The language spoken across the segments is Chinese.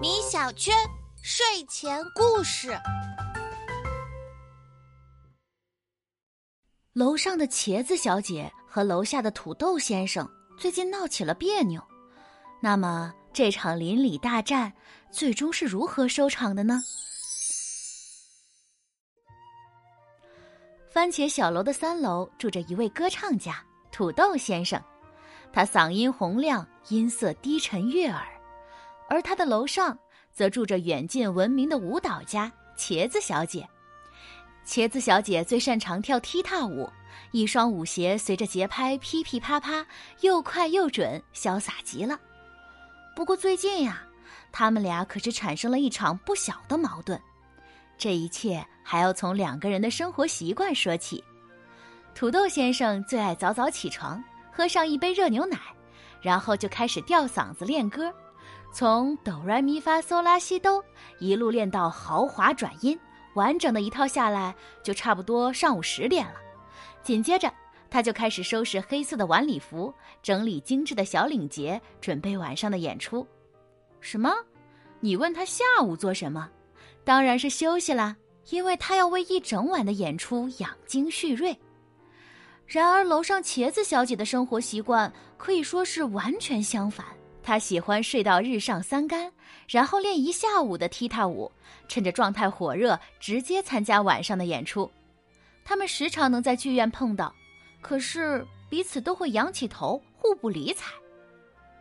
米小圈睡前故事。楼上的茄子小姐和楼下的土豆先生最近闹起了别扭，那么这场邻里大战最终是如何收场的呢？番茄小楼的三楼住着一位歌唱家土豆先生，他嗓音洪亮，音色低沉悦耳；而他的楼上则住着远近闻名的舞蹈家茄子小姐。茄子小姐最擅长跳踢踏舞，一双舞鞋随着节拍噼噼啪啪，又快又准，潇洒极了。不过最近呀，他们俩可是产生了一场不小的矛盾。这一切还要从两个人的生活习惯说起。土豆先生最爱早早起床，喝上一杯热牛奶，然后就开始吊嗓子练歌，从哆来咪发嗦拉西哆一路练到豪华转音，完整的一套下来就差不多上午十点了。紧接着，他就开始收拾黑色的晚礼服，整理精致的小领结，准备晚上的演出。什么？你问他下午做什么？当然是休息啦，因为他要为一整晚的演出养精蓄锐。然而，楼上茄子小姐的生活习惯可以说是完全相反。她喜欢睡到日上三竿，然后练一下午的踢踏舞，趁着状态火热，直接参加晚上的演出。他们时常能在剧院碰到，可是彼此都会仰起头，互不理睬。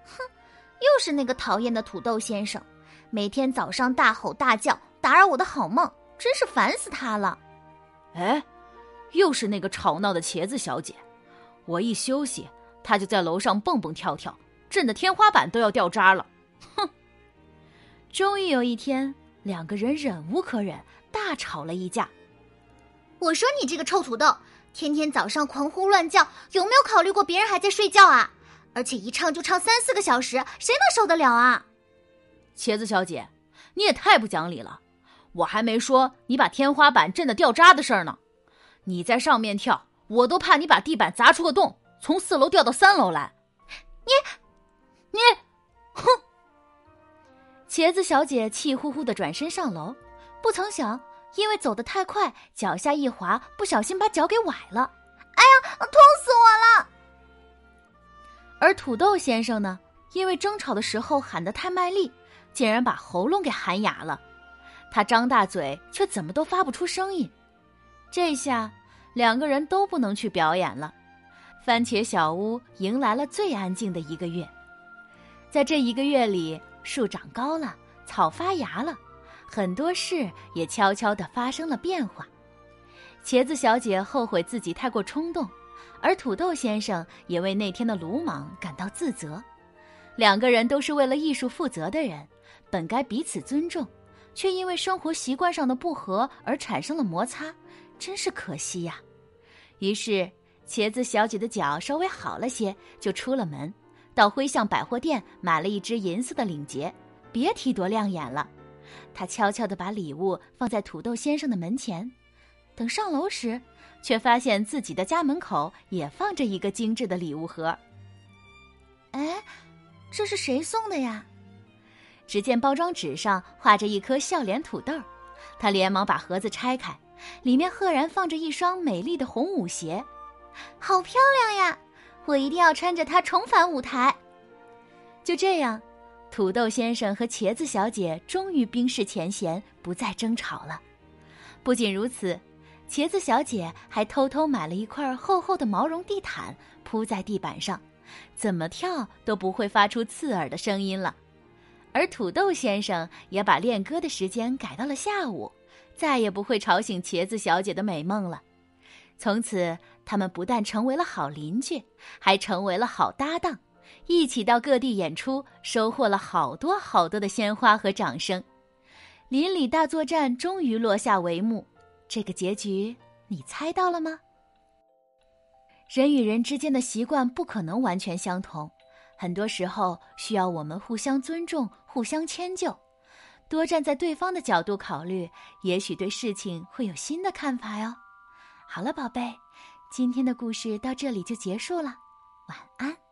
哼，又是那个讨厌的土豆先生，每天早上大吼大叫。打扰我的好梦，真是烦死他了！哎，又是那个吵闹的茄子小姐，我一休息，她就在楼上蹦蹦跳跳，震得天花板都要掉渣了。哼！终于有一天，两个人忍无可忍，大吵了一架。我说你这个臭土豆，天天早上狂呼乱叫，有没有考虑过别人还在睡觉啊？而且一唱就唱三四个小时，谁能受得了啊？茄子小姐，你也太不讲理了！我还没说你把天花板震得掉渣的事儿呢，你在上面跳，我都怕你把地板砸出个洞，从四楼掉到三楼来。你，你，哼！茄子小姐气呼呼的转身上楼，不曾想因为走得太快，脚下一滑，不小心把脚给崴了。哎呀，痛死我了！而土豆先生呢，因为争吵的时候喊得太卖力，竟然把喉咙给喊哑了。他张大嘴，却怎么都发不出声音。这下，两个人都不能去表演了。番茄小屋迎来了最安静的一个月。在这一个月里，树长高了，草发芽了，很多事也悄悄地发生了变化。茄子小姐后悔自己太过冲动，而土豆先生也为那天的鲁莽感到自责。两个人都是为了艺术负责的人，本该彼此尊重。却因为生活习惯上的不合而产生了摩擦，真是可惜呀。于是，茄子小姐的脚稍微好了些，就出了门，到辉象百货店买了一只银色的领结，别提多亮眼了。她悄悄地把礼物放在土豆先生的门前，等上楼时，却发现自己的家门口也放着一个精致的礼物盒。哎，这是谁送的呀？只见包装纸上画着一颗笑脸土豆，他连忙把盒子拆开，里面赫然放着一双美丽的红舞鞋，好漂亮呀！我一定要穿着它重返舞台。就这样，土豆先生和茄子小姐终于冰释前嫌，不再争吵了。不仅如此，茄子小姐还偷偷买了一块厚厚的毛绒地毯铺在地板上，怎么跳都不会发出刺耳的声音了。而土豆先生也把练歌的时间改到了下午，再也不会吵醒茄子小姐的美梦了。从此，他们不但成为了好邻居，还成为了好搭档，一起到各地演出，收获了好多好多的鲜花和掌声。邻里大作战终于落下帷幕，这个结局你猜到了吗？人与人之间的习惯不可能完全相同。很多时候需要我们互相尊重、互相迁就，多站在对方的角度考虑，也许对事情会有新的看法哟。好了，宝贝，今天的故事到这里就结束了，晚安。